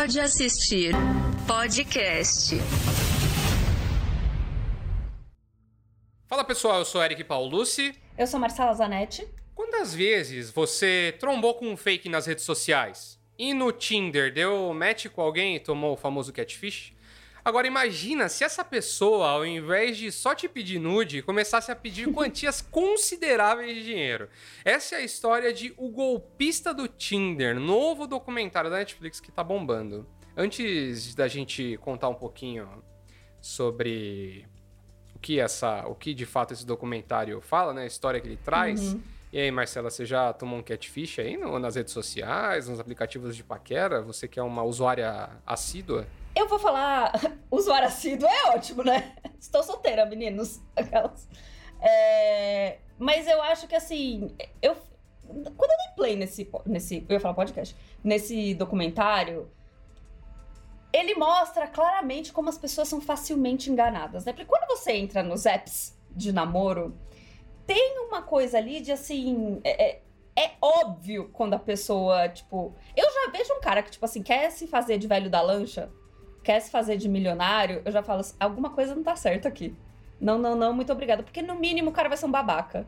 Pode assistir podcast. Fala pessoal, eu sou Eric Paulucci. Eu sou Marcela Zanetti. Quantas vezes você trombou com um fake nas redes sociais? E no Tinder, deu match com alguém e tomou o famoso catfish? Agora imagina se essa pessoa, ao invés de só te pedir nude, começasse a pedir quantias consideráveis de dinheiro. Essa é a história de O Golpista do Tinder, novo documentário da Netflix que tá bombando. Antes da gente contar um pouquinho sobre o que essa, o que de fato esse documentário fala, né, a história que ele traz. Uhum. E aí, Marcela, você já tomou um catfish aí no, nas redes sociais, nos aplicativos de paquera? Você que é uma usuária assídua? Eu vou falar, usuário assíduo é ótimo, né? Estou solteira, meninos. Aquelas. É, mas eu acho que assim, eu quando eu dei play nesse, nesse, eu ia falar podcast, nesse documentário, ele mostra claramente como as pessoas são facilmente enganadas, né? Porque quando você entra nos apps de namoro, tem uma coisa ali de assim, é, é, é óbvio quando a pessoa, tipo, eu já vejo um cara que tipo assim quer se fazer de velho da lancha quer se fazer de milionário, eu já falo assim, alguma coisa não tá certa aqui. Não, não, não, muito obrigada. Porque no mínimo o cara vai ser um babaca.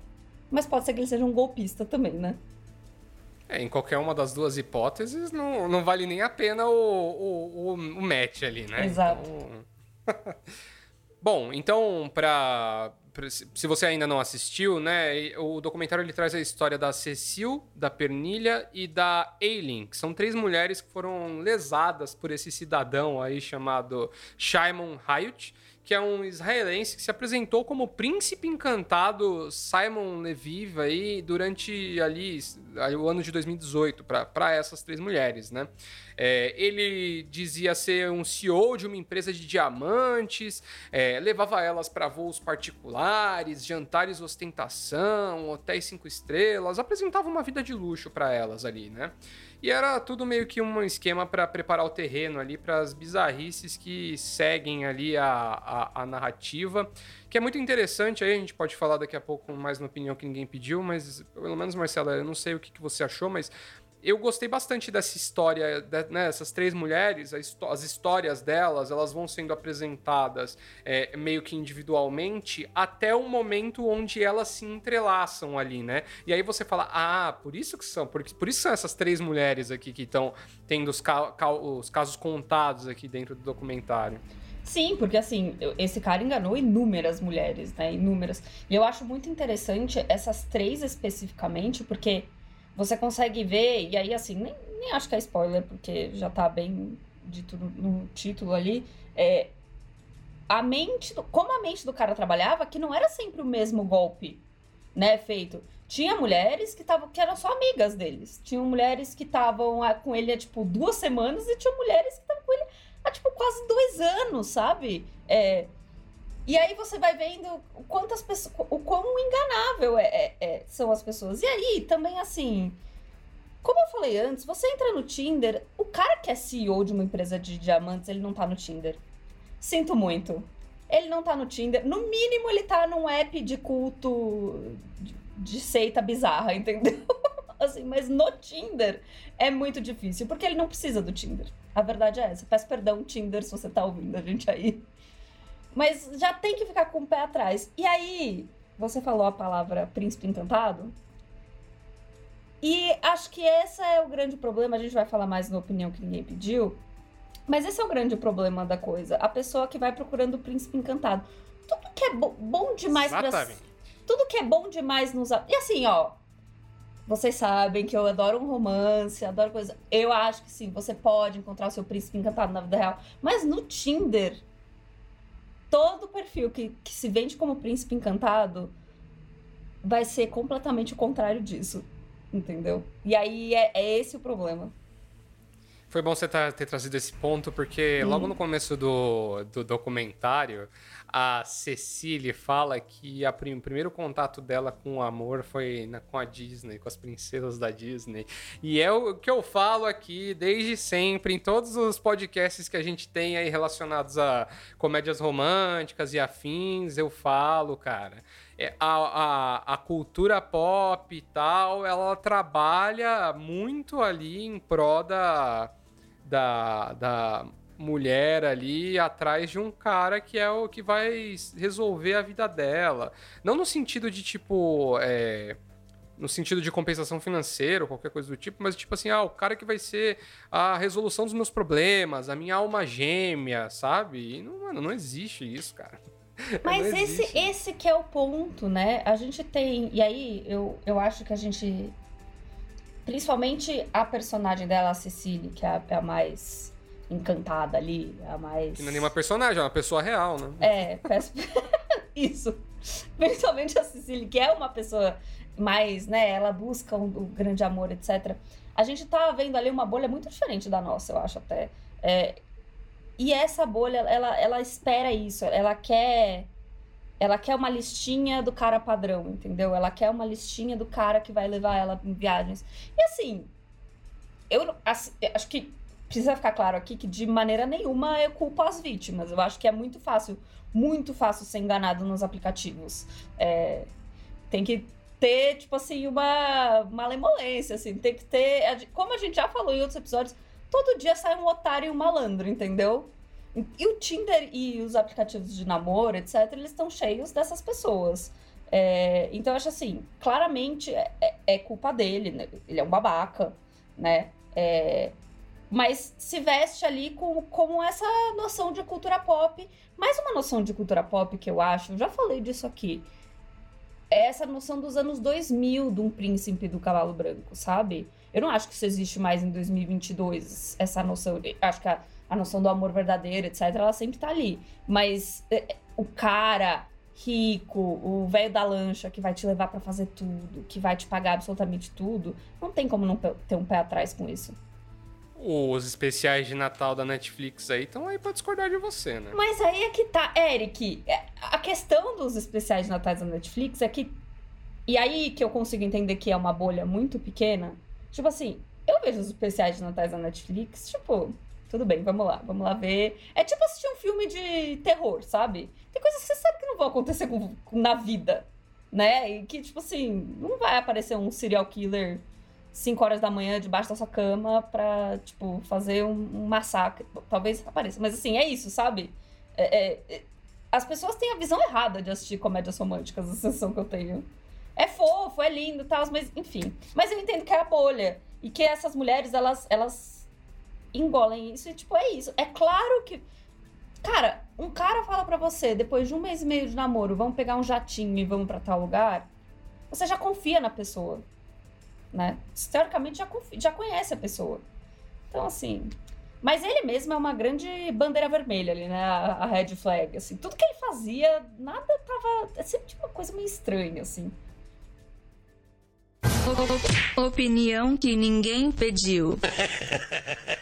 Mas pode ser que ele seja um golpista também, né? É, em qualquer uma das duas hipóteses, não, não vale nem a pena o, o, o, o match ali, né? Exato. Então... Bom, então, pra, se você ainda não assistiu, né, o documentário ele traz a história da Cecil, da Pernilha e da Eileen, que são três mulheres que foram lesadas por esse cidadão aí chamado Shimon Hayut, que é um israelense que se apresentou como príncipe encantado Simon Leviv aí durante ali o ano de 2018 para essas três mulheres, né? É, ele dizia ser um CEO de uma empresa de diamantes, é, levava elas para voos particulares, jantares ostentação, hotéis cinco estrelas, apresentava uma vida de luxo para elas ali, né? E era tudo meio que um esquema para preparar o terreno ali para as bizarrices que seguem ali a, a, a, narrativa, que é muito interessante. Aí a gente pode falar daqui a pouco mais na opinião que ninguém pediu, mas pelo menos, Marcela, eu não sei o que, que você achou, mas eu gostei bastante dessa história, né, essas três mulheres, as histórias delas, elas vão sendo apresentadas é, meio que individualmente até o momento onde elas se entrelaçam ali, né? E aí você fala, ah, por isso que são, por, por isso são essas três mulheres aqui que estão tendo os, ca os casos contados aqui dentro do documentário. Sim, porque assim, esse cara enganou inúmeras mulheres, né? Inúmeras. E eu acho muito interessante essas três especificamente, porque você consegue ver, e aí assim, nem, nem acho que é spoiler, porque já tá bem dito no, título ali, é, a mente, do, como a mente do cara trabalhava, que não era sempre o mesmo golpe, né, feito. Tinha mulheres que, tavam, que eram só amigas deles. Tinham mulheres que estavam com ele há, tipo, duas semanas e tinha mulheres que estavam com ele há, tipo, quase dois anos, sabe? É, e aí você vai vendo quantas pessoas, o quão enganável é, é, é, são as pessoas. E aí, também assim, como eu falei antes, você entra no Tinder, o cara que é CEO de uma empresa de diamantes, ele não tá no Tinder. Sinto muito. Ele não tá no Tinder. No mínimo, ele tá num app de culto de, de seita bizarra, entendeu? assim, mas no Tinder é muito difícil, porque ele não precisa do Tinder. A verdade é essa. Peço perdão, Tinder, se você tá ouvindo a gente aí. Mas já tem que ficar com o pé atrás. E aí, você falou a palavra príncipe encantado. E acho que esse é o grande problema. A gente vai falar mais na opinião que ninguém pediu. Mas esse é o grande problema da coisa. A pessoa que vai procurando o príncipe encantado. Tudo que é bo bom demais para Tudo que é bom demais nos. E assim, ó. Vocês sabem que eu adoro um romance, adoro coisa. Eu acho que sim, você pode encontrar o seu príncipe encantado na vida real. Mas no Tinder, todo perfil que, que se vende como príncipe encantado vai ser completamente o contrário disso. Entendeu? E aí é, é esse o problema. Foi bom você tá, ter trazido esse ponto, porque logo no começo do, do documentário, a Cecília fala que a prim, o primeiro contato dela com o amor foi na, com a Disney, com as princesas da Disney. E é o que eu falo aqui desde sempre, em todos os podcasts que a gente tem aí relacionados a comédias românticas e afins, eu falo, cara. É, a, a, a cultura pop e tal, ela trabalha muito ali em prol da da, da mulher ali atrás de um cara que é o que vai resolver a vida dela. Não no sentido de, tipo, é, no sentido de compensação financeira ou qualquer coisa do tipo, mas tipo assim, ah, o cara que vai ser a resolução dos meus problemas, a minha alma gêmea, sabe? E não, mano, não existe isso, cara. Mas esse, esse que é o ponto, né? A gente tem. E aí, eu, eu acho que a gente. Principalmente a personagem dela, a Cecília, que é a, é a mais encantada ali, a mais. Que não é nenhuma personagem, é uma pessoa real, né? É, peço... isso. Principalmente a Cecília, que é uma pessoa mais, né? Ela busca o um, um grande amor, etc. A gente tá vendo ali uma bolha muito diferente da nossa, eu acho até. É, e essa bolha, ela, ela espera isso, ela quer ela quer uma listinha do cara padrão, entendeu? Ela quer uma listinha do cara que vai levar ela em viagens. E assim, eu assim, acho que precisa ficar claro aqui que de maneira nenhuma eu culpo as vítimas. Eu acho que é muito fácil, muito fácil ser enganado nos aplicativos. É, tem que ter, tipo assim, uma malemolência, assim, tem que ter. Como a gente já falou em outros episódios, todo dia sai um otário e um malandro, entendeu? E o Tinder e os aplicativos de namoro, etc., eles estão cheios dessas pessoas. É, então, eu acho assim, claramente é, é, é culpa dele, né? ele é um babaca, né? É, mas se veste ali com, com essa noção de cultura pop. Mais uma noção de cultura pop que eu acho, eu já falei disso aqui, é essa noção dos anos 2000 de um príncipe do cavalo branco, sabe? Eu não acho que isso existe mais em 2022, essa noção. Acho que a, a noção do amor verdadeiro, etc., ela sempre tá ali. Mas é, é, o cara rico, o velho da lancha que vai te levar para fazer tudo, que vai te pagar absolutamente tudo, não tem como não ter um pé atrás com isso. Os especiais de Natal da Netflix aí estão aí pra discordar de você, né? Mas aí é que tá, Eric. É, a questão dos especiais de Natal da Netflix é que. E aí que eu consigo entender que é uma bolha muito pequena Tipo assim, eu vejo os especiais de Natais da Netflix, tipo, tudo bem, vamos lá, vamos lá ver. É tipo assistir um filme de terror, sabe? Tem coisas que você sabe que não vão acontecer com, na vida, né? E que, tipo assim, não vai aparecer um serial killer 5 horas da manhã debaixo da sua cama pra, tipo, fazer um, um massacre. Talvez apareça, mas assim, é isso, sabe? É, é, é, as pessoas têm a visão errada de assistir comédias românticas, a sensação que eu tenho. É fofo, é lindo e tal, mas enfim. Mas eu entendo que é a bolha. E que essas mulheres, elas, elas engolem isso e, tipo, é isso. É claro que. Cara, um cara fala para você, depois de um mês e meio de namoro, vamos pegar um jatinho e vamos para tal lugar. Você já confia na pessoa. Né? Teoricamente já, já conhece a pessoa. Então, assim. Mas ele mesmo é uma grande bandeira vermelha ali, né? A, a red flag, assim. Tudo que ele fazia, nada tava. É sempre uma coisa meio estranha, assim. Opinião que ninguém pediu.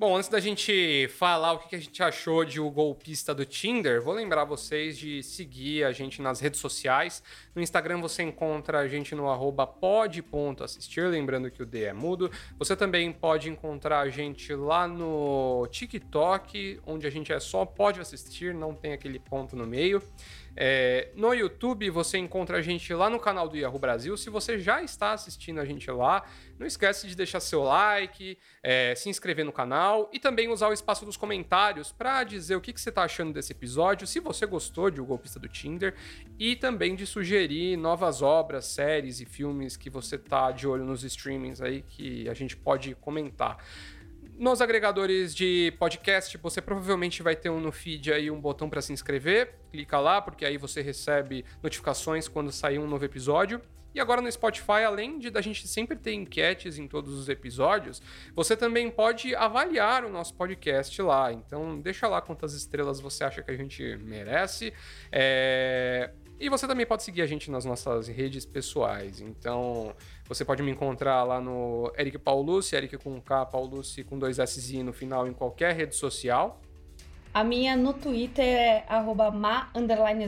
Bom, antes da gente falar o que a gente achou de o golpista do Tinder, vou lembrar vocês de seguir a gente nas redes sociais. No Instagram você encontra a gente no arroba pod.assistir, lembrando que o D é mudo. Você também pode encontrar a gente lá no TikTok, onde a gente é só pode assistir, não tem aquele ponto no meio. É, no YouTube você encontra a gente lá no canal do Yahoo Brasil. Se você já está assistindo a gente lá, não esquece de deixar seu like, é, se inscrever no canal e também usar o espaço dos comentários para dizer o que, que você está achando desse episódio, se você gostou de O Golpista do Tinder e também de sugerir novas obras, séries e filmes que você tá de olho nos streamings aí que a gente pode comentar. Nos agregadores de podcast, você provavelmente vai ter um no feed aí um botão para se inscrever. Clica lá, porque aí você recebe notificações quando sair um novo episódio. E agora no Spotify, além de da gente sempre ter enquetes em todos os episódios, você também pode avaliar o nosso podcast lá. Então deixa lá quantas estrelas você acha que a gente merece. É... E você também pode seguir a gente nas nossas redes pessoais. Então, você pode me encontrar lá no Eric Paulucci, Eric com K, Paulucci com dois S no final em qualquer rede social. A minha no Twitter é arroba ma,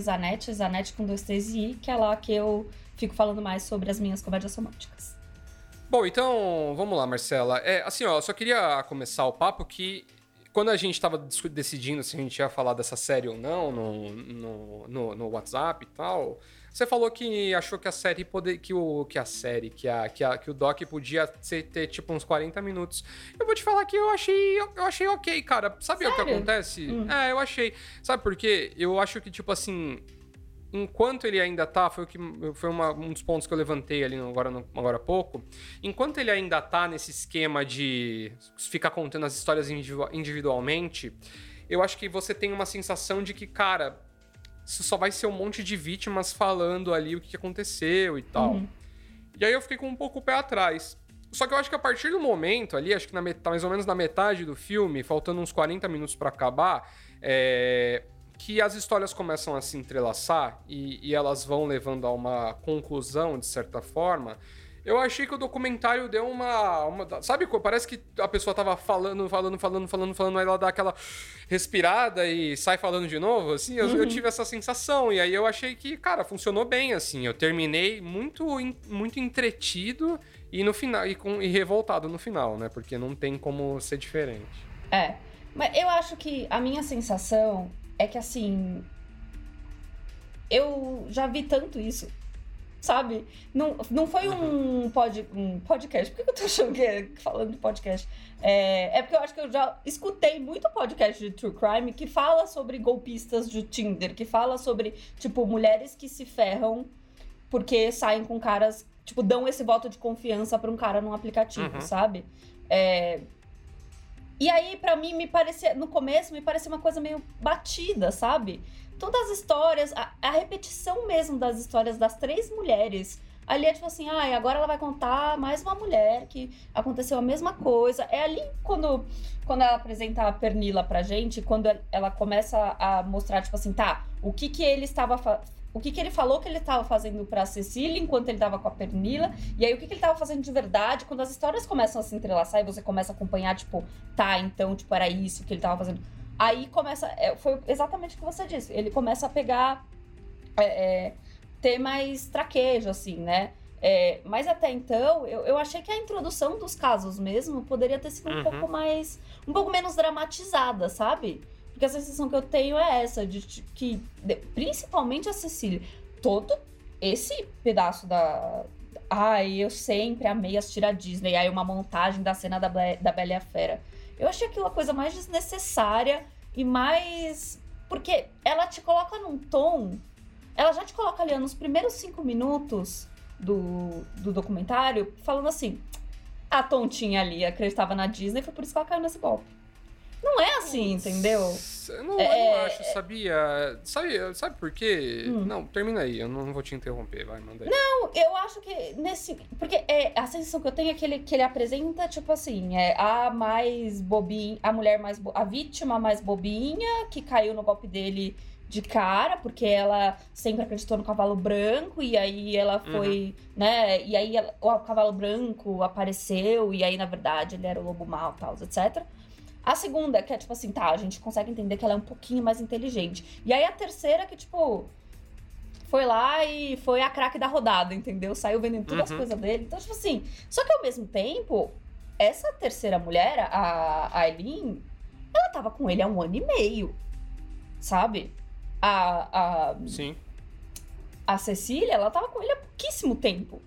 Zanetti, Zanetti com dois T's e I, que é lá que eu fico falando mais sobre as minhas comédias românticas. Bom, então, vamos lá, Marcela. É, assim, ó, eu só queria começar o papo que quando a gente tava decidindo se a gente ia falar dessa série ou não no, no, no, no WhatsApp e tal, você falou que achou que a série poder, que o que a série, que a, que, a, que o doc podia ser, ter tipo uns 40 minutos. Eu vou te falar que eu achei eu achei OK, cara. Sabe Sério? o que acontece? Hum. É, eu achei. Sabe por quê? Eu acho que tipo assim, enquanto ele ainda tá, foi, o que, foi uma, um dos pontos que eu levantei ali no, agora, no, agora há pouco, enquanto ele ainda tá nesse esquema de ficar contando as histórias individualmente, eu acho que você tem uma sensação de que, cara, isso só vai ser um monte de vítimas falando ali o que aconteceu e tal. Uhum. E aí eu fiquei com um pouco o pé atrás. Só que eu acho que a partir do momento ali, acho que na mais ou menos na metade do filme, faltando uns 40 minutos para acabar, é que as histórias começam a se entrelaçar e, e, elas vão levando a uma conclusão, de certa forma. Eu achei que o documentário deu uma, uma. sabe, parece que a pessoa tava falando, falando, falando, falando, falando, aí ela dá aquela respirada e sai falando de novo, assim. Eu, uhum. eu tive essa sensação. E aí eu achei que, cara, funcionou bem, assim. Eu terminei muito, muito entretido e no final. E, com, e revoltado no final, né? Porque não tem como ser diferente. É. Mas eu acho que a minha sensação é que assim. Eu já vi tanto isso. Sabe? Não, não foi um, pod, um podcast. Por que eu tô achando que é falando de podcast? É, é porque eu acho que eu já escutei muito podcast de True Crime que fala sobre golpistas de Tinder, que fala sobre, tipo, mulheres que se ferram porque saem com caras, tipo, dão esse voto de confiança para um cara num aplicativo, uhum. sabe? É, e aí, para mim, me parecia, no começo, me parecia uma coisa meio batida, sabe? Todas as histórias, a, a repetição mesmo das histórias das três mulheres. Ali é tipo assim, ah, agora ela vai contar mais uma mulher que aconteceu a mesma coisa. É ali quando, quando ela apresenta a Pernila pra gente, quando ela começa a mostrar, tipo assim, tá, o que que ele estava o que, que ele falou que ele estava fazendo para Cecília enquanto ele estava com a Pernila, e aí o que, que ele estava fazendo de verdade, quando as histórias começam a se entrelaçar e você começa a acompanhar, tipo, tá, então, tipo, era isso que ele estava fazendo. Aí começa, é, foi exatamente o que você disse, ele começa a pegar, é, é, ter mais traquejo, assim, né? É, mas até então, eu, eu achei que a introdução dos casos mesmo poderia ter sido um uhum. pouco mais, um pouco menos dramatizada, sabe? Porque a sensação que eu tenho é essa, de que, principalmente a Cecília, todo esse pedaço da. Ai, eu sempre amei assistir a Disney. Aí uma montagem da cena da, da Bela e a Fera. Eu achei aquilo a coisa mais desnecessária e mais. Porque ela te coloca num tom. Ela já te coloca ali nos primeiros cinco minutos do, do documentário, falando assim: a tontinha ali acreditava na Disney, foi por isso que ela caiu nesse golpe. Não é assim, entendeu? Eu não, é... eu não acho, sabia? Sabe, sabe por quê? Hum. Não, termina aí, eu não vou te interromper, vai, manda aí. Não, eu acho que nesse. Porque é, a sensação que eu tenho é que ele, que ele apresenta, tipo assim, é a mais bobinha, a mulher mais. Bo... a vítima mais bobinha, que caiu no golpe dele de cara, porque ela sempre acreditou no cavalo branco, e aí ela foi, uhum. né? E aí ela, o cavalo branco apareceu, e aí, na verdade, ele era o lobo mau, tal, etc. A segunda, que é tipo assim, tá, a gente consegue entender que ela é um pouquinho mais inteligente. E aí a terceira, que tipo, foi lá e foi a craque da rodada, entendeu? Saiu vendendo todas uhum. as coisas dele. Então, tipo assim, só que ao mesmo tempo, essa terceira mulher, a Aileen, ela tava com ele há um ano e meio, sabe? A, a, Sim. A Cecília, ela tava com ele há pouquíssimo tempo.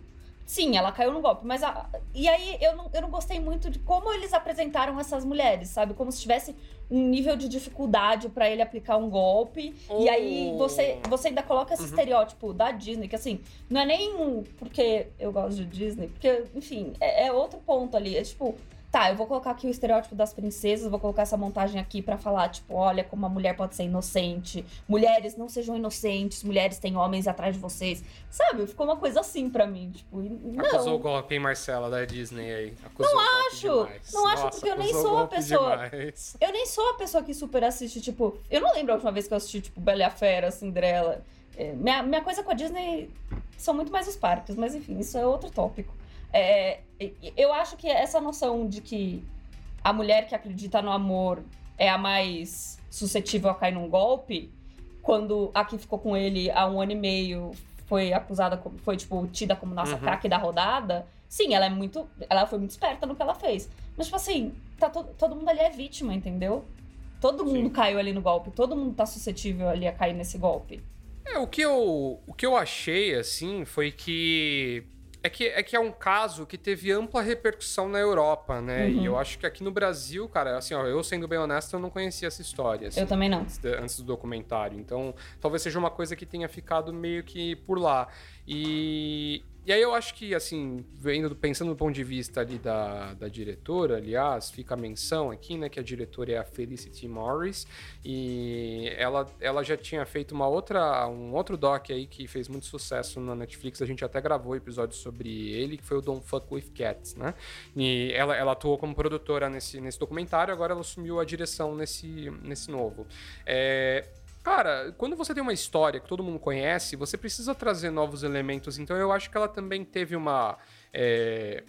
Sim, ela caiu no golpe, mas a... e aí eu não, eu não gostei muito de como eles apresentaram essas mulheres, sabe? Como se tivesse um nível de dificuldade para ele aplicar um golpe. Oh. E aí oh. você, você ainda coloca esse uhum. estereótipo da Disney, que assim, não é nem porque eu gosto de Disney, porque, enfim, é, é outro ponto ali. É tipo, tá, eu vou colocar aqui o estereótipo das princesas, vou colocar essa montagem aqui para falar, tipo, olha como a mulher pode ser inocente, mulheres não sejam inocentes, mulheres têm homens atrás de vocês. Sabe? Ficou uma coisa assim para mim, tipo, não. Acusou o golpe, hein, Marcela, da Disney aí. Acusou não acho! Não Nossa, acho, porque eu nem sou a pessoa. Demais. Eu nem sou a pessoa que super assiste, tipo, eu não lembro a última vez que eu assisti, tipo, Bela e a Fera, Cinderela. É, minha, minha coisa com a Disney são muito mais os parques, mas enfim, isso é outro tópico. É, eu acho que essa noção de que a mulher que acredita no amor é a mais suscetível a cair num golpe, quando a que ficou com ele há um ano e meio foi acusada, foi, tipo, tida como nossa uhum. craque da rodada, sim, ela é muito. Ela foi muito esperta no que ela fez. Mas, tipo assim, tá to todo mundo ali é vítima, entendeu? Todo mundo Sim. caiu ali no golpe, todo mundo tá suscetível ali a cair nesse golpe. É, o que eu, o que eu achei, assim, foi que é que, é que é um caso que teve ampla repercussão na Europa, né? Uhum. E eu acho que aqui no Brasil, cara, assim, ó, eu sendo bem honesto, eu não conhecia essa história. Assim, eu também não. Antes, antes do documentário. Então, talvez seja uma coisa que tenha ficado meio que por lá. E, e aí eu acho que, assim, vendo, pensando do ponto de vista ali da, da diretora, aliás, fica a menção aqui, né, que a diretora é a Felicity Morris, e ela, ela já tinha feito uma outra, um outro doc aí que fez muito sucesso na Netflix, a gente até gravou episódio sobre ele, que foi o Don't Fuck With Cats, né, e ela, ela atuou como produtora nesse, nesse documentário, agora ela assumiu a direção nesse, nesse novo. É Cara, quando você tem uma história que todo mundo conhece, você precisa trazer novos elementos. Então eu acho que ela também teve uma. É,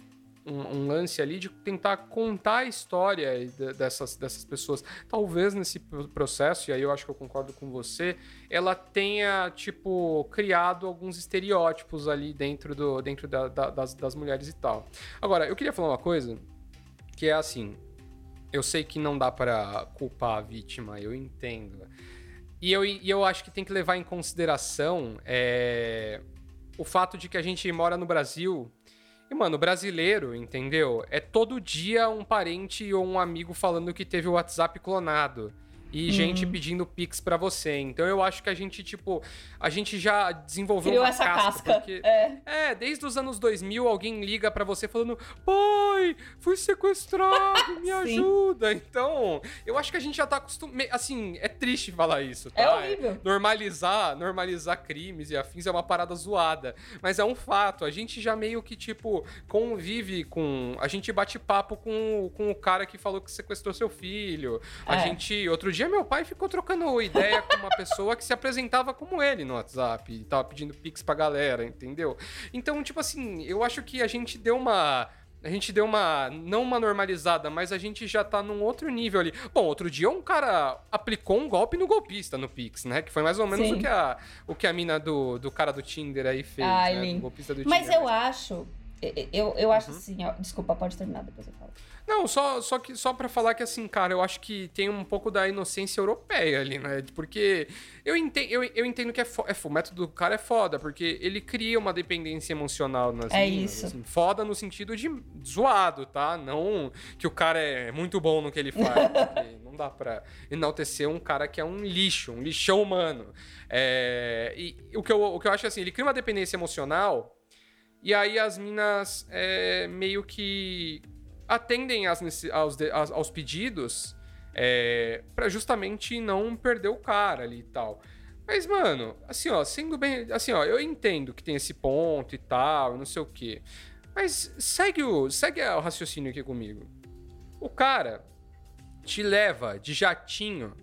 um, um, lance ali de tentar contar a história dessas, dessas pessoas. Talvez nesse processo, e aí eu acho que eu concordo com você, ela tenha, tipo, criado alguns estereótipos ali dentro, do, dentro da, da, das, das mulheres e tal. Agora, eu queria falar uma coisa que é assim. Eu sei que não dá para culpar a vítima, eu entendo. E eu, e eu acho que tem que levar em consideração é, o fato de que a gente mora no Brasil. E, mano, brasileiro, entendeu? É todo dia um parente ou um amigo falando que teve o WhatsApp clonado e uhum. gente pedindo pix para você. Então eu acho que a gente, tipo, a gente já desenvolveu Criou uma essa casca. casca. Porque, é. é, desde os anos 2000 alguém liga para você falando: "Pai, fui sequestrado, me ajuda". Então, eu acho que a gente já tá acostumado, assim, é triste falar isso, tá? É horrível. normalizar, normalizar crimes e afins é uma parada zoada, mas é um fato. A gente já meio que tipo convive com, a gente bate papo com, com o cara que falou que sequestrou seu filho. A é. gente outro dia meu pai ficou trocando ideia com uma pessoa que se apresentava como ele no WhatsApp e tava pedindo pix pra galera, entendeu? Então, tipo assim, eu acho que a gente deu uma a gente deu uma. Não uma normalizada, mas a gente já tá num outro nível ali. Bom, outro dia um cara aplicou um golpe no golpista no Pix, né? Que foi mais ou menos o que, a, o que a mina do, do cara do Tinder aí fez. Ai, né? golpista do mas Tinder. eu acho. Eu, eu acho uhum. assim, ó, Desculpa, pode terminar, depois eu falo. Não, só, só, que, só pra falar que, assim, cara, eu acho que tem um pouco da inocência europeia ali, né? Porque eu entendo, eu, eu entendo que é, fo é o método do cara é foda, porque ele cria uma dependência emocional nas É isso. Assim, foda no sentido de zoado, tá? Não que o cara é muito bom no que ele faz. não dá pra enaltecer um cara que é um lixo, um lixão humano. É, e o que, eu, o que eu acho assim, ele cria uma dependência emocional. E aí as minas é, meio que atendem aos, aos, aos pedidos é, para justamente não perder o cara ali e tal. Mas, mano, assim, ó, sendo bem. Assim, ó, eu entendo que tem esse ponto e tal, não sei o quê. Mas segue o, segue o raciocínio aqui comigo. O cara te leva de jatinho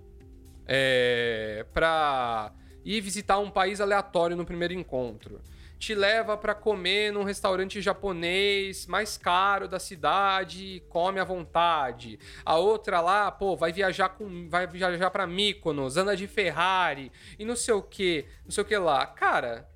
é, pra ir visitar um país aleatório no primeiro encontro te leva para comer num restaurante japonês mais caro da cidade, come à vontade. A outra lá, pô, vai viajar com vai viajar para Mykonos, anda de Ferrari e não sei o que, não sei o que lá. Cara,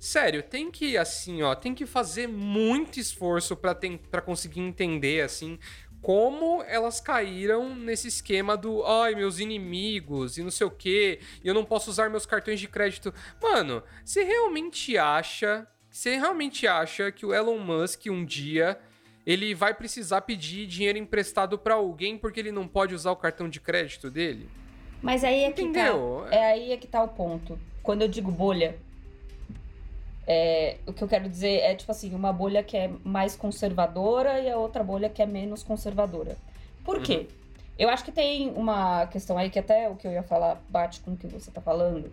sério, tem que assim, ó, tem que fazer muito esforço para conseguir entender assim como elas caíram nesse esquema do ai, meus inimigos e não sei o que, e eu não posso usar meus cartões de crédito. Mano, você realmente acha, você realmente acha que o Elon Musk um dia ele vai precisar pedir dinheiro emprestado para alguém porque ele não pode usar o cartão de crédito dele? Mas aí é que Entendeu? tá, é aí é que tá o ponto. Quando eu digo bolha, é, o que eu quero dizer é, tipo assim, uma bolha que é mais conservadora e a outra bolha que é menos conservadora. Por quê? Uhum. Eu acho que tem uma questão aí que até o que eu ia falar bate com o que você tá falando.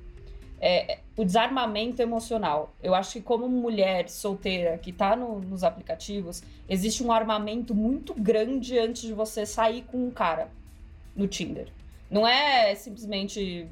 É o desarmamento emocional. Eu acho que como mulher solteira que tá no, nos aplicativos, existe um armamento muito grande antes de você sair com um cara no Tinder. Não é simplesmente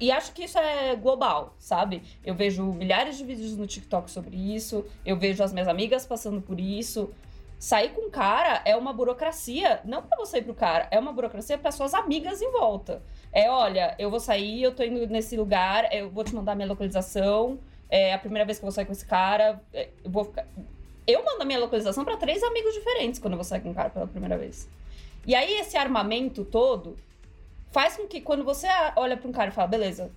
e acho que isso é global, sabe? Eu vejo milhares de vídeos no TikTok sobre isso, eu vejo as minhas amigas passando por isso. Sair com o cara é uma burocracia, não para você ir pro cara, é uma burocracia para suas amigas em volta. É, olha, eu vou sair, eu tô indo nesse lugar, eu vou te mandar minha localização, é a primeira vez que eu vou sair com esse cara, é, eu vou ficar... Eu mando a minha localização para três amigos diferentes quando eu vou sair com um cara pela primeira vez. E aí esse armamento todo faz com que quando você olha para um cara e fala, beleza,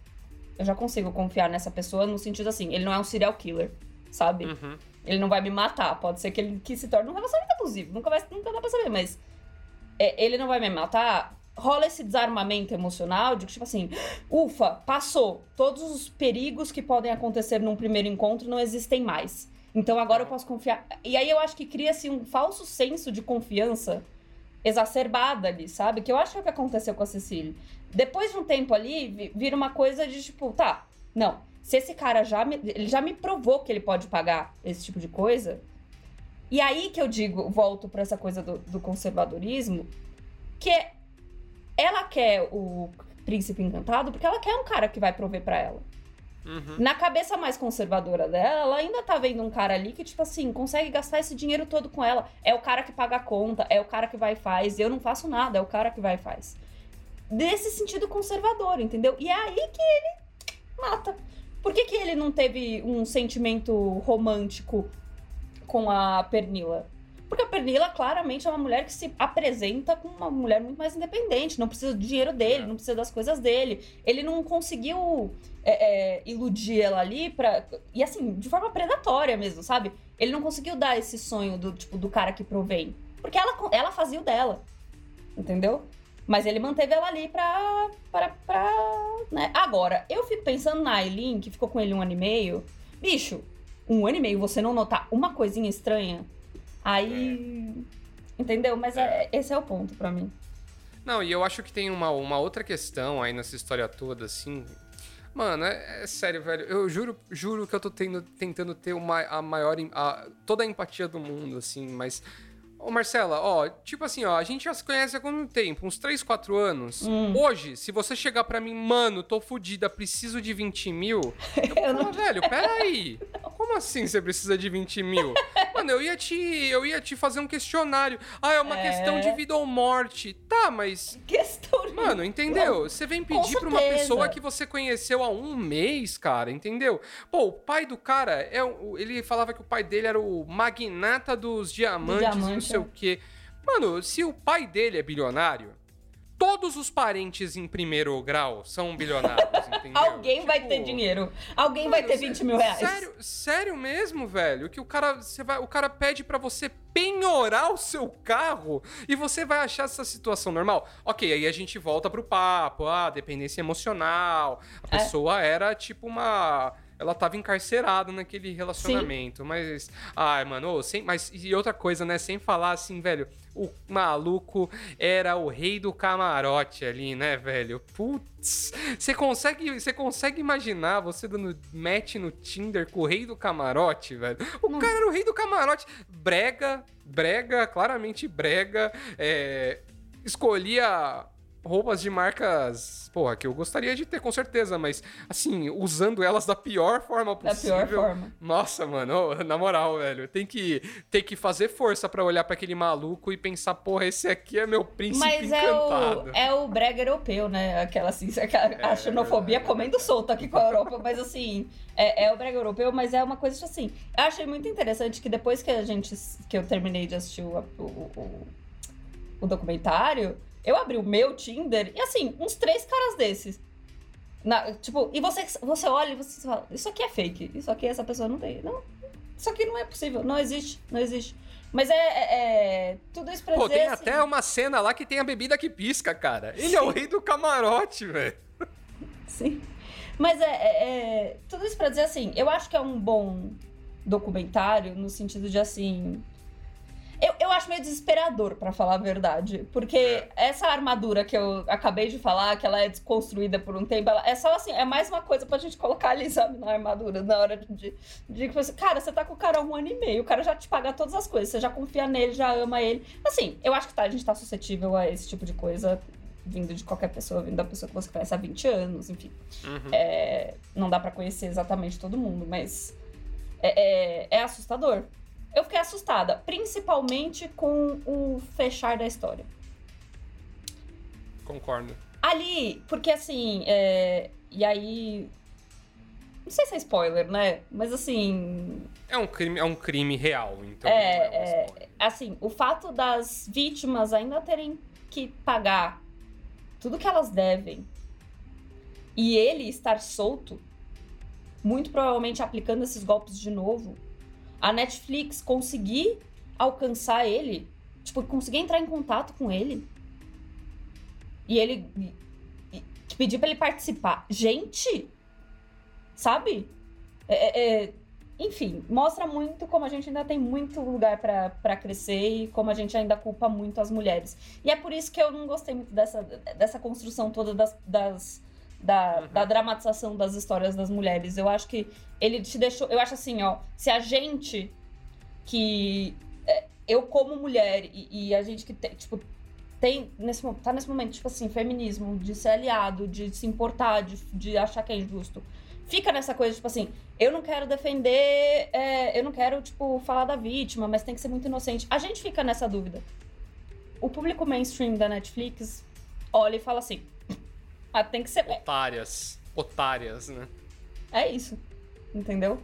eu já consigo confiar nessa pessoa no sentido assim, ele não é um serial killer, sabe? Uhum. Ele não vai me matar. Pode ser que ele que se torne um relacionamento abusivo. Nunca, vai, nunca dá pra saber, mas é, ele não vai me matar. Rola esse desarmamento emocional de que, tipo assim, ufa, passou. Todos os perigos que podem acontecer num primeiro encontro não existem mais. Então agora eu posso confiar. E aí eu acho que cria-se um falso senso de confiança exacerbada ali, sabe? Que eu acho que é o que aconteceu com a Cecília. Depois de um tempo ali, vira uma coisa de tipo, tá, não. Se esse cara já me, ele já me provou que ele pode pagar esse tipo de coisa. E aí que eu digo, volto para essa coisa do, do conservadorismo, que ela quer o príncipe encantado porque ela quer um cara que vai prover para ela. Uhum. Na cabeça mais conservadora dela, ela ainda tá vendo um cara ali que, tipo assim, consegue gastar esse dinheiro todo com ela. É o cara que paga a conta, é o cara que vai e faz. Eu não faço nada, é o cara que vai e faz. Desse sentido conservador, entendeu? E é aí que ele mata. Por que, que ele não teve um sentimento romântico com a Pernila? Porque a Pernila claramente é uma mulher que se apresenta como uma mulher muito mais independente, não precisa do dinheiro dele, É. não precisa das coisas dele. Ele não conseguiu é, é, iludir ela ali pra. E assim, de forma predatória mesmo, sabe? Ele não conseguiu dar esse sonho do tipo do cara que provém. Porque ela, ela fazia o dela. Entendeu? Mas ele manteve ela ali pra. pra, pra né? Agora, eu fico pensando na Aileen, que ficou com ele um ano e meio. Bicho, um ano e meio você não notar uma coisinha estranha. Aí. Entendeu? Mas é- esse é o ponto pra mim. Não, e eu acho que tem uma, uma outra questão aí nessa história toda, assim. Mano, é, é sério, velho. Eu juro, juro que eu tô tendo- tentando ter uma, a maior. a- toda a empatia do mundo, assim, mas. Ô, Marcela, ó, tipo assim, ó, a gente já se conhece há quanto tempo? Uns 3, 4 anos. Hum. Hoje, se você chegar pra mim, mano, tô fudida, preciso de 20 mil. Eu falar, velho, peraí. Como assim você precisa de 20 mil? Mano, eu ia te. Eu ia te fazer um questionário. Ah, é uma É. questão de vida ou morte. Tá, mas Questão de. Mano, entendeu? Você vem pedir pra uma pessoa que você conheceu há um mês, cara, entendeu? Pô, o pai do cara, é, ele falava que o pai dele era o magnata dos diamantes não diamante, sei é. o quê. Mano, se o pai dele é bilionário, todos os parentes em primeiro grau são bilionários, entendeu? Alguém vai Tipo, ter dinheiro. Alguém vai Mano, ter 20 mil reais. Sério, sério mesmo, velho? Que o cara, você vai, o cara pede pra você penhorar o seu carro e você vai achar essa situação normal? Ok, aí a gente volta pro papo, ah, dependência emocional. A É. pessoa era tipo uma. Ela tava encarcerada naquele relacionamento, mas. Ai, mano, ô, sem, mas e outra coisa, né? Sem falar assim, velho, o maluco era o rei do camarote ali, né, velho? Putz, você consegue, você consegue imaginar você dando match no Tinder com o rei do camarote, velho? O cara era o rei do camarote. Brega, brega, claramente brega. É, escolhia roupas de marcas, porra, que eu gostaria de ter com certeza, mas assim, usando elas da pior forma Da possível. pior forma. Nossa, mano, na moral, velho, tem que, tem que fazer força pra olhar pra aquele maluco e pensar, porra, esse aqui é meu príncipe Mas é encantado. o, é o brega europeu, né? Aquela assim, a, a xenofobia comendo solto aqui com a Europa, mas assim, é, é o brega europeu, mas é uma coisa tipo assim. Eu achei muito interessante que depois que a gente. que eu terminei de assistir o, o, o, o documentário, eu abri o meu Tinder e assim, uns três caras desses. Na- tipo, e você, você olha e você fala, isso aqui é fake, isso aqui essa pessoa não tem. Não, isso aqui não é possível, não existe, não existe. Mas é, é- é tudo isso pra Pô, dizer tem assim, até uma cena lá que tem a bebida que pisca, cara. Ele é o rei do camarote, velho. Sim. Mas é, é- é- Tudo isso pra dizer assim, eu acho que é um bom documentário no sentido de assim. Eu, eu acho meio desesperador, pra falar a verdade. Porque É. essa armadura que eu acabei de falar, que ela é desconstruída por um tempo, ela é só assim, é mais uma coisa pra gente colocar ali, sabe, na armadura, na hora de. de, de cara, você tá com o cara há um ano e meio, o cara já te paga todas as coisas, você já confia nele, já ama ele. Assim, eu acho que tá, a gente tá suscetível a esse tipo de coisa vindo de qualquer pessoa, vindo da pessoa que você conhece há 20 anos, enfim. Uhum. É, não dá pra conhecer exatamente todo mundo, mas é, é- é assustador. Eu fiquei assustada, principalmente com o fechar da história. Concordo. Ali, porque assim, é, e aí. Não sei se é spoiler, né? Mas assim. É um crime, é um crime real, então É, é um é, assim, o fato das vítimas ainda terem que pagar tudo que elas devem e ele estar solto, muito provavelmente aplicando esses golpes de novo, a Netflix conseguir alcançar ele, tipo, conseguir entrar em contato com ele e ele e, pedir para ele participar. Gente, sabe? É, é, é, enfim, mostra muito como a gente ainda tem muito lugar para crescer e como a gente ainda culpa muito as mulheres. E é por isso que eu não gostei muito dessa, dessa construção toda das, das da, uhum. da dramatização das histórias das mulheres. Eu acho que ele te deixou. Eu acho assim, ó. Se a gente que. É, eu, como mulher, e, e a gente que tem, tipo, tem nesse, tá nesse momento, tipo assim, feminismo, de ser aliado, de se importar, de, de achar que é injusto fica nessa coisa, tipo assim, eu não quero defender, é, eu não quero, tipo, falar da vítima, mas tem que ser muito inocente. A gente fica nessa dúvida. O público mainstream da Netflix olha e fala assim, ah, tem que ser... Otárias. Otárias, né? É isso, entendeu?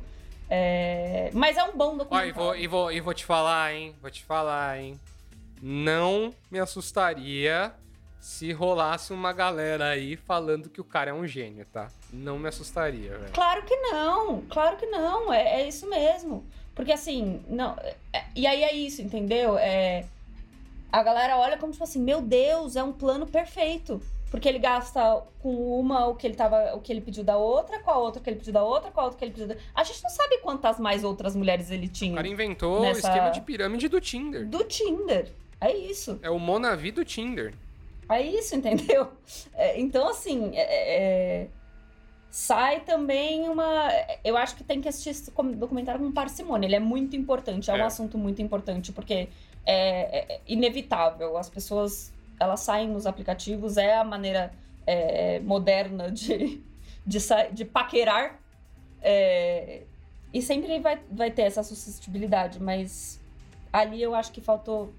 É... Mas é um bom documentário. Ó, e, vou, e, vou, e vou te falar, hein? Vou te falar, hein? Não me assustaria se rolasse uma galera aí falando que o cara é um gênio, tá? Não me assustaria, velho. Claro que não, claro que não, é, é isso mesmo. Porque assim, não. É, e aí é isso, entendeu? É, a galera olha como tipo assim, meu Deus, é um plano perfeito. Porque ele gasta com uma o que ele tava, o que ele pediu da outra, com a outra que ele pediu da outra, com a outra que ele pediu da... A gente não sabe quantas mais outras mulheres ele tinha. O cara inventou nessa... o esquema de pirâmide do Tinder. Do Tinder. É isso. É o Monavi do Tinder. É isso, entendeu? É, então, assim, é, é, é, sai também uma. Eu acho que tem que assistir esse documentário com parcimônia. Ele é muito importante, é, um é. assunto muito importante, porque é, é, inevitável. As pessoas elas saem nos aplicativos, é a maneira moderna de, de, de paquerar. e sempre vai, vai ter essa suscetibilidade, mas ali eu acho que faltou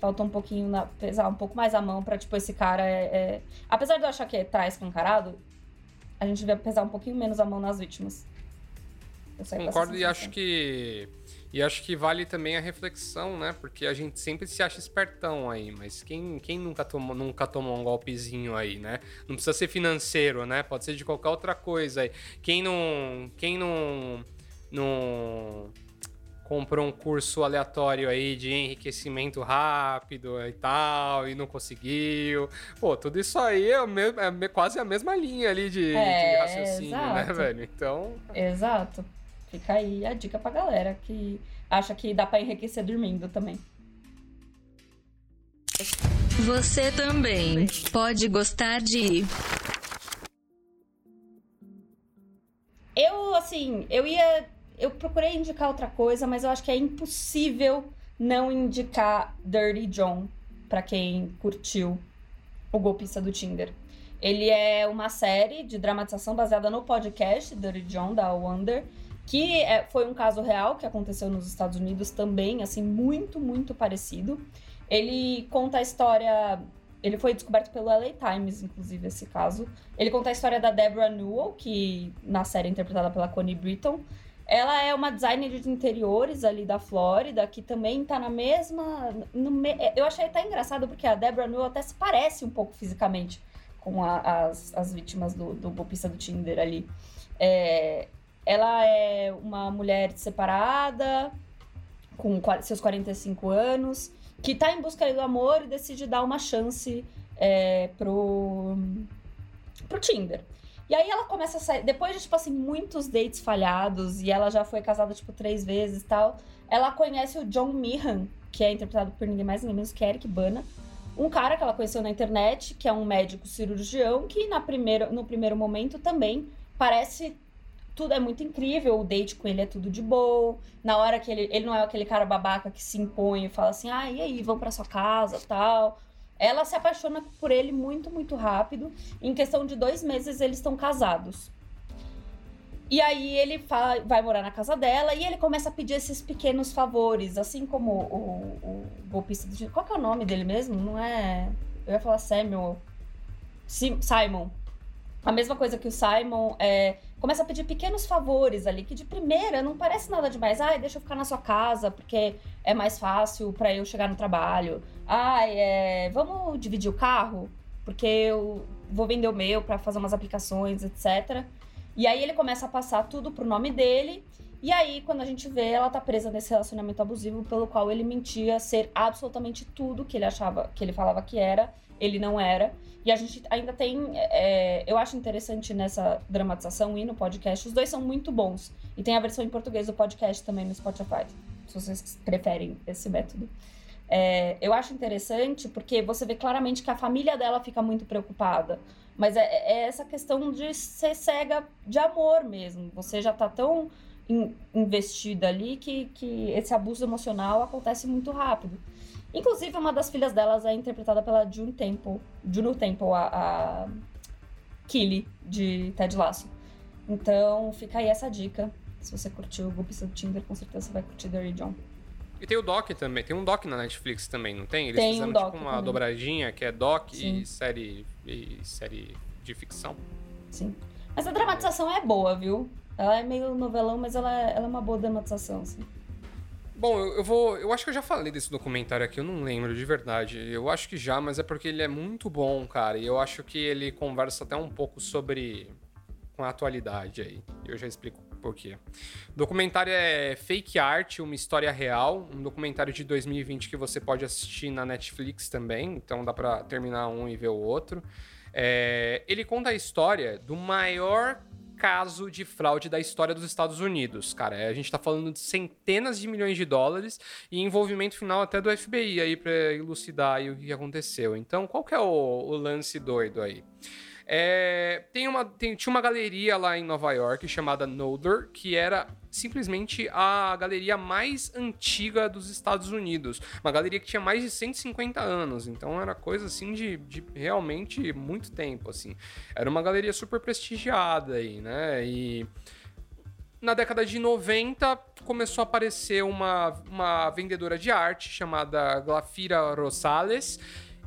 faltou um pouquinho na, pesar um pouco mais a mão para tipo esse cara é, é, apesar de eu achar que tá escancarado a gente devia pesar um pouquinho menos a mão nas vítimas concordo e acho que e acho que vale também a reflexão né porque a gente sempre se acha espertão aí mas quem, quem nunca tomou nunca tomou um golpezinho aí né não precisa ser financeiro né pode ser de qualquer outra coisa aí quem não quem não não comprou um curso aleatório aí de enriquecimento rápido e tal, e não conseguiu. Pô, tudo isso aí é, é quase a mesma linha ali de, é, de raciocínio, né, exato. né, velho? Então. Exato. Fica aí a dica pra galera que acha que dá pra enriquecer dormindo também. Você também pode gostar de. Eu, assim, eu ia eu procurei indicar outra coisa, mas eu acho que é impossível não indicar Dirty John para quem curtiu o golpista do Tinder. Ele é uma série de dramatização baseada no podcast Dirty John da Wonder, que é, foi um caso real que aconteceu nos Estados Unidos também, assim, muito, muito parecido. Ele conta a história. Ele foi descoberto pelo LA Times, inclusive, esse caso. Ele conta a história da Deborah Newell, que na série é interpretada pela Connie Britton, ela é uma designer de interiores ali da Flórida, que também tá na mesma. Me... É, eu achei até engraçado, porque a Deborah Newell até se parece um pouco fisicamente com a, as, as vítimas do, do golpista do Tinder ali. É... ela é uma mulher separada, com seus 45 anos, que tá em busca do amor e decide dar uma chance é, pro, pro Tinder. E aí ela começa a sair. Depois de, tipo assim, muitos dates falhados, e ela já foi casada, tipo, três vezes e tal, ela conhece o John Meehan, que é interpretado por ninguém mais ninguém menos que Eric Bana. Um cara que ela conheceu na internet, que é um médico cirurgião, que na primeira, no primeiro momento também parece tudo é muito incrível, o date com ele é tudo de boa. Na hora que ele. Ele não é aquele cara babaca que se impõe e fala assim, ah, e aí, vamos pra sua casa tal. Ela se apaixona por ele muito, muito rápido. Em questão de dois meses, eles estão casados. E aí ele vai morar na casa dela e ele começa a pedir esses pequenos favores, assim como o, o, o golpista do Qual que é o nome dele mesmo? Não é. Eu ia falar Samuel. Sim, Simon. A mesma coisa que o Simon, é, começa a pedir pequenos favores ali, que de primeira não parece nada demais. Ai, deixa eu ficar na sua casa, porque é mais fácil para eu chegar no trabalho. Ai, é, vamos dividir o carro, porque eu vou vender o meu para fazer umas aplicações, etc. E aí ele começa a passar tudo pro nome dele. E aí, quando a gente vê, ela tá presa nesse relacionamento abusivo pelo qual ele mentia ser absolutamente tudo que ele achava, que ele falava que era, ele não era. E a gente ainda tem. É, eu acho interessante nessa dramatização e no podcast. Os dois são muito bons. E tem a versão em português do podcast também no Spotify. Se vocês preferem esse método. É, eu acho interessante porque você vê claramente que a família dela fica muito preocupada. Mas é, é essa questão de ser cega de amor mesmo. Você já tá tão in, investida ali que, que esse abuso emocional acontece muito rápido. Inclusive, uma das filhas delas é interpretada pela June Temple. Juno Temple, a, a Killy, de Ted Lasso. Então, fica aí essa dica. Se você curtiu o do Tinder, com certeza você vai curtir Dirty John. E tem o Doc também. Tem um Doc na Netflix também, não tem? Eles tem fizeram um doc tipo uma também. dobradinha que é Doc Sim. e série, e série de ficção. Sim. Mas a dramatização é boa, viu? Ela é meio novelão, mas ela é, ela é uma boa dramatização, assim. Bom, eu, eu vou. Eu acho que eu já falei desse documentário aqui, eu não lembro de verdade. Eu acho que já, mas é porque ele é muito bom, cara. E eu acho que ele conversa até um pouco sobre. com a atualidade aí. Eu já explico por quê. O documentário é Fake Art, uma história real. Um documentário de 2020 que você pode assistir na Netflix também. Então dá pra terminar um e ver o outro. É, ele conta a história do maior caso de fraude da história dos Estados Unidos, cara. A gente tá falando de centenas de milhões de dólares e envolvimento final até do FBI aí pra elucidar aí o que aconteceu. Então, qual que é o, o lance doido aí? É, tem uma, tem- tinha uma galeria lá em Nova York chamada Noder, que era simplesmente a galeria mais antiga dos Estados Unidos. Uma galeria que tinha mais de 150 anos, então era coisa assim de, de realmente muito tempo, assim. Era uma galeria super prestigiada aí, né? E na década de 90 começou a aparecer uma, uma vendedora de arte chamada Glafira Rosales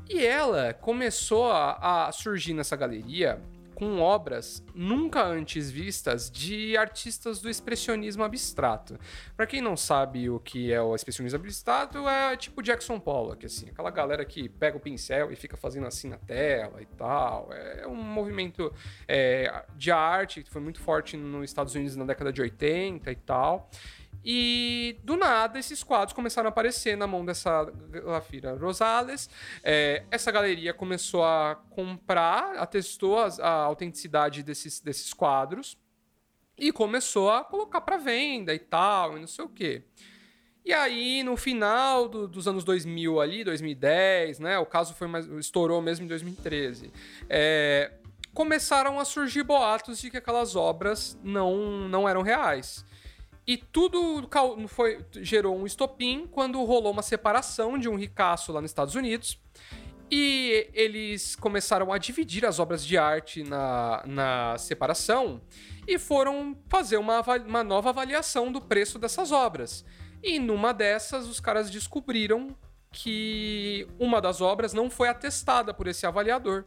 e ela começou a, a surgir nessa galeria com obras nunca antes vistas de artistas do expressionismo abstrato. Pra quem não sabe o que é o expressionismo abstrato, é tipo Jackson Pollock, assim, aquela galera que pega o pincel e fica fazendo assim na tela e tal. É um movimento é, de arte que foi muito forte nos Estados Unidos na década de 80 e tal. E do nada esses quadros começaram a aparecer na mão dessa Glafira Rosales. É, essa galeria começou a comprar, atestou as- a autenticidade desses, desses quadros e começou a colocar para venda e tal, e não sei o quê. E aí, no final do- dos anos 2000 ali, 2010, né? O caso foi mais, estourou mesmo em 2013. É, começaram a surgir boatos de que aquelas obras não, não eram reais. E tudo foi, gerou um estopim quando rolou uma separação de um ricaço lá nos Estados Unidos. E eles começaram a dividir as obras de arte na, na separação e foram fazer uma, uma nova avaliação do preço dessas obras. E numa dessas, os caras descobriram que uma das obras não foi atestada por esse avaliador.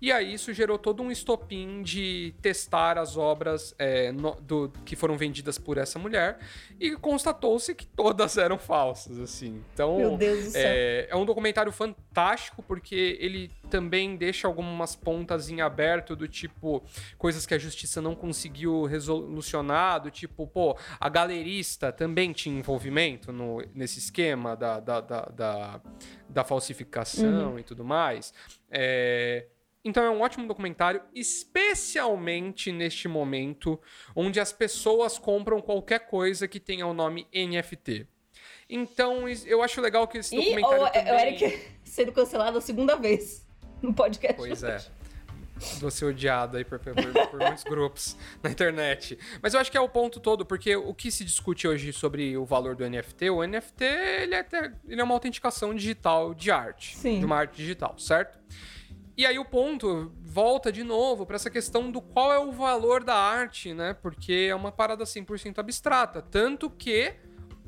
E aí isso gerou todo um estopim de testar as obras é, no- do- que foram vendidas por essa mulher e constatou-se que todas eram falsas, assim. Então, Meu Deus do céu. é, é um documentário fantástico porque ele também deixa algumas pontas em aberto do tipo coisas que a justiça não conseguiu resolucionar, do tipo, pô, a galerista também tinha envolvimento no- nesse esquema da, da, da, da, da falsificação e tudo mais. É, então é um ótimo documentário, especialmente neste momento onde as pessoas compram qualquer coisa que tenha o nome NFT. Então, eu acho legal que esse E documentário o, também... o Eric sendo cancelado a segunda vez no podcast. Pois é. Vou ser odiado aí por, por- por muitos grupos na internet. Mas eu acho que é o ponto todo, porque o que se discute hoje sobre o valor do NFT, o NFT ele é, até- ele é uma autenticação digital de arte. Sim. De uma arte digital, certo? E aí o ponto volta de novo para essa questão do qual é o valor da arte, né? Porque é uma parada 100% abstrata. Tanto que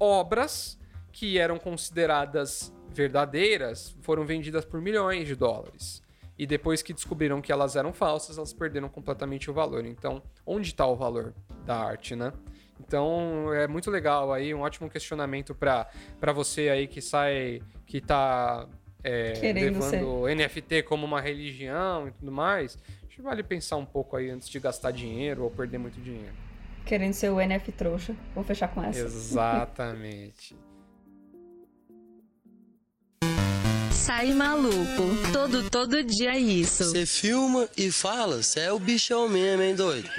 obras que eram consideradas verdadeiras foram vendidas por milhões de dólares. e depois que descobriram que elas eram falsas, elas perderam completamente o valor. Então, onde está o valor da arte, né? Então, é muito legal aí, um ótimo questionamento para você aí que sai, que tá é, levando ser. NFT como uma religião e tudo mais. Acho que vale pensar um pouco aí antes de gastar dinheiro ou perder muito dinheiro. Querendo ser o NF trouxa. Vou fechar com essa. Exatamente. Sai maluco. Todo, todo dia isso. Você filma e fala, você é o bichão mesmo, hein, doido?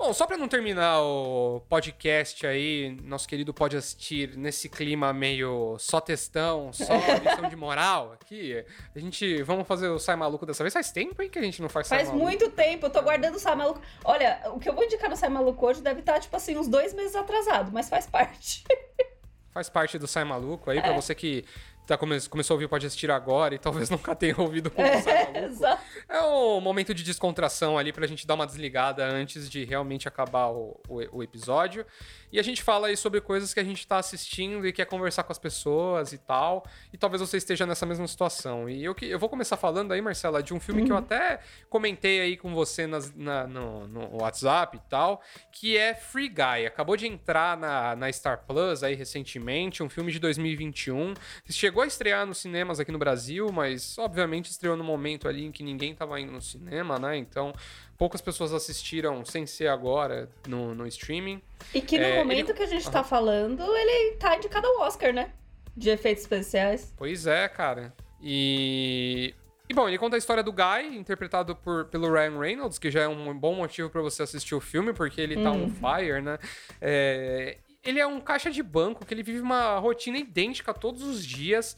Bom, só para não terminar o podcast aí, nosso querido pode assistir nesse clima meio só textão, só lição de moral aqui. A gente, vamos fazer o Sai Maluco dessa vez. Faz tempo, hein, que a gente não faz Sai Faz Maluco. muito tempo, eu tô guardando o Sai Maluco. Olha, o que eu vou indicar no Sai Maluco hoje deve estar, tipo assim, uns dois meses atrasado, mas faz parte. faz parte do Sai Maluco aí, é. para você que tá, come, começou a ouvir pode assistir agora e talvez nunca tenha ouvido o é, Exato. É um momento de descontração ali pra gente dar uma desligada antes de realmente acabar o, o, o episódio. E a gente fala aí sobre coisas que a gente tá assistindo e quer conversar com as pessoas e tal. E talvez você esteja nessa mesma situação. E eu, eu vou começar falando aí, Marcela, de um filme uhum. que eu uhum. até comentei aí com você nas, na, no, no, WhatsApp e tal, que é Free Guy. Acabou de entrar na, na Star Plus aí recentemente, um filme de 2021. Chegou a estrear nos cinemas aqui no Brasil, mas obviamente estreou no momento ali em que ninguém tava indo no cinema, né? Então poucas pessoas assistiram sem ser agora no, no streaming. E que no é, momento ele... que a gente uhum. tá falando, ele tá indicado ao Oscar, né? De efeitos especiais. Pois é, cara. E. E bom, ele conta a história do Guy, interpretado por, pelo Ryan Reynolds, que já é um bom motivo para você assistir o filme, porque ele tá on uhum. fire, né? É... Ele é um caixa de banco que ele vive uma rotina idêntica todos os dias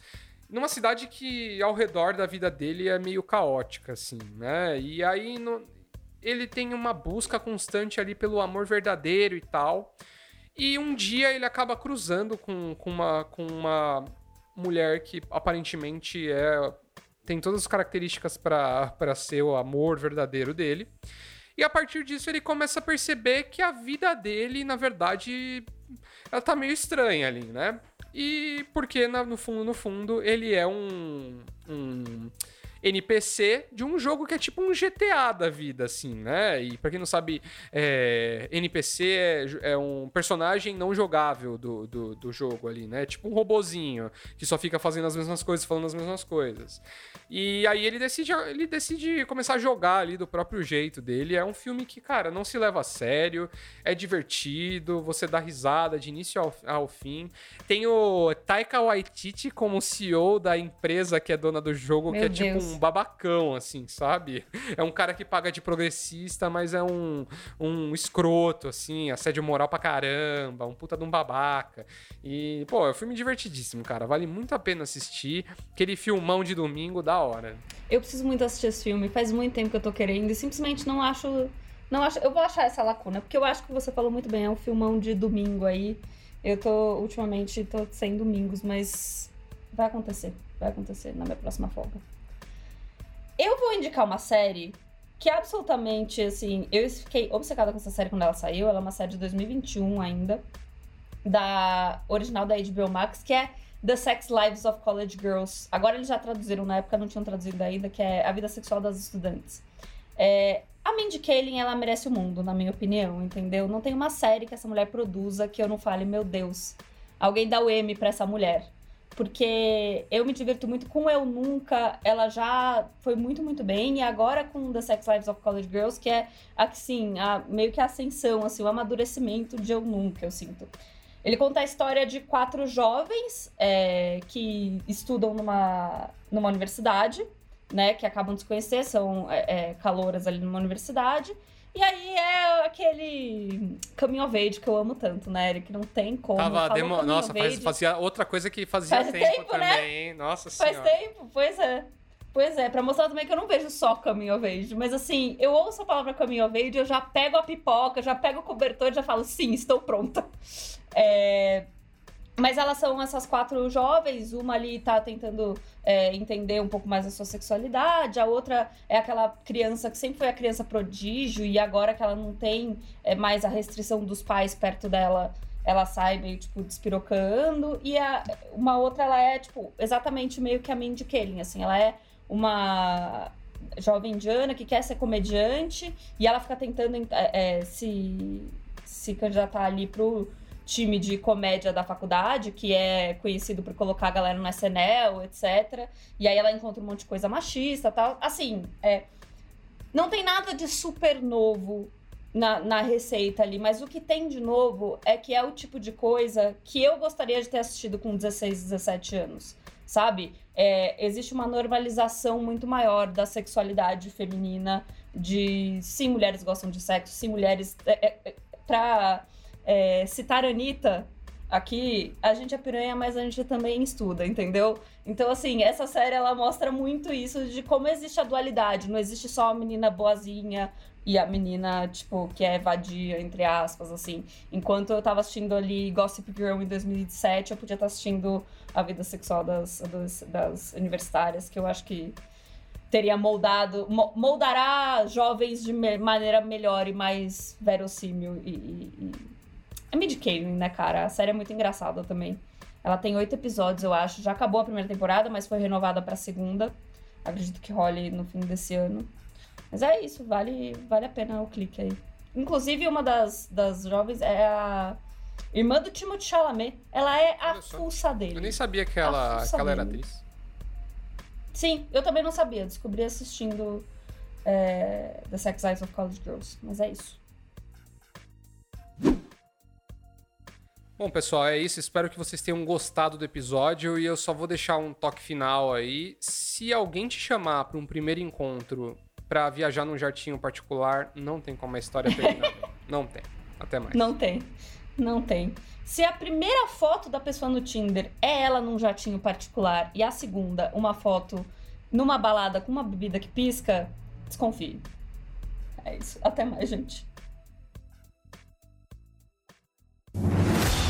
numa cidade que ao redor da vida dele é meio caótica, assim, né? E aí no, ele tem uma busca constante ali pelo amor verdadeiro e tal. E um dia ele acaba cruzando com, com, uma, com uma mulher que aparentemente é tem todas as características para ser o amor verdadeiro dele. E a partir disso ele começa a perceber que a vida dele, na verdade, ela tá meio estranha ali, né? E porque no fundo, no fundo, ele é um, um NPC de um jogo que é tipo um GTA da vida, assim, né? E pra quem não sabe, é, NPC é, é, um personagem não jogável do, do, do, jogo ali, né? Tipo um robozinho que só fica fazendo as mesmas coisas, falando as mesmas coisas. E aí ele decide, ele decide começar a jogar ali do próprio jeito dele. É um filme que, cara, não se leva a sério, é divertido, você dá risada de início ao, ao fim. Tem o Taika Waititi como CEO da empresa que é dona do jogo, Meu que é tipo Deus. tipo um um babacão, assim, sabe? É um cara que paga de progressista, mas é um, um escroto, assim, assédio moral pra caramba, um puta de um babaca. E, pô, é um filme divertidíssimo, cara. Vale muito a pena assistir. Aquele filmão de domingo, da hora. Eu preciso muito assistir esse filme, faz muito tempo que eu tô querendo e simplesmente não acho. Não acho. Eu vou achar essa lacuna, porque eu acho que você falou muito bem, é um filmão de domingo aí. Eu tô, ultimamente, tô sem domingos, mas vai acontecer. Vai acontecer na minha próxima folga. Eu vou indicar uma série que absolutamente, assim, eu fiquei obcecada com essa série quando ela saiu. Ela é uma série de 2021 ainda, da original da HBO Max, que é The Sex Lives of College Girls. Agora eles já traduziram, na época não tinham traduzido ainda, que é A Vida Sexual das Estudantes. É, a Mindy Kaling, ela merece o mundo, na minha opinião, entendeu? Não tem uma série que essa mulher produza que eu não fale, meu Deus, alguém dá o M pra essa mulher porque eu me diverto muito com Eu Nunca, ela já foi muito, muito bem, e agora com The Sex Lives of College Girls, que é, assim, a, meio que a ascensão, assim, o amadurecimento de Eu Nunca, eu sinto. Ele conta a história de quatro jovens é, que estudam numa, numa universidade, né, que acabam de se conhecer, são é, é ali numa universidade, e aí é aquele caminho of age que eu amo tanto, né, Eric? Não tem como. Tava demo... Nossa, faz, fazia outra coisa que fazia faz tempo, tempo né? também, né? Nossa Faz senhora. tempo, pois é. Pois é, pra mostrar também que eu não vejo só caminho of age. Mas assim, eu ouço a palavra caminho of age, eu já pego a pipoca, já pego o cobertor e já falo, sim, estou pronta. É... Mas elas são essas quatro jovens, uma ali tá tentando é, entender um pouco mais a sua sexualidade, a outra é aquela criança que sempre foi a criança prodígio e agora que ela não tem é, mais a restrição dos pais perto dela, ela sai meio, tipo, despirocando. E a, uma outra, ela é, tipo, exatamente meio que a Mindy Kaling, assim, ela é uma jovem indiana que quer ser comediante e ela fica tentando é, é, se, se candidatar ali pro time de comédia da faculdade, que é conhecido por colocar a galera no SNL, etc. E aí ela encontra um monte de coisa machista tal. Assim, é, não tem nada de super novo na, na receita ali, mas o que tem de novo é que é o tipo de coisa que eu gostaria de ter assistido com 16, 17 anos, sabe? É, existe uma normalização muito maior da sexualidade feminina, de sim, mulheres gostam de sexo, sim, mulheres. É, é, é pra é, citar Anitta, aqui, a gente é piranha, mas a gente também estuda, entendeu? Então, assim, essa série ela mostra muito isso de como existe a dualidade. Não existe só a menina boazinha e a menina, tipo, que é vadia, entre aspas, assim. Enquanto eu tava assistindo ali Gossip Girl em 2007, eu podia estar assistindo a vida sexual das, das, das universitárias, que eu acho que teria moldado, moldará jovens de maneira melhor e mais verossímil e, e, é mid-canon, né, cara? A série é muito engraçada também. Ela tem oito episódios, eu acho. Já acabou a primeira temporada, mas foi renovada pra segunda. Acredito que role no fim desse ano. Mas é isso, vale, vale a pena o clique aí. Inclusive, uma das, das jovens é a irmã do Timothée Chalamet. Ela é a fuça dele. Eu nem sabia que ela, que ela era atriz. Sim, eu também não sabia. Descobri assistindo é, The Sex Eyes of College Girls. Mas é isso. Bom, pessoal, é isso. Espero que vocês tenham gostado do episódio e eu só vou deixar um toque final aí. Se alguém te chamar para um primeiro encontro para viajar num jatinho particular, não tem como a história terminar. não tem. Até mais. Não tem. Não tem. Se a primeira foto da pessoa no Tinder é ela num jatinho particular e a segunda uma foto numa balada com uma bebida que pisca, desconfie. É isso. Até mais, gente.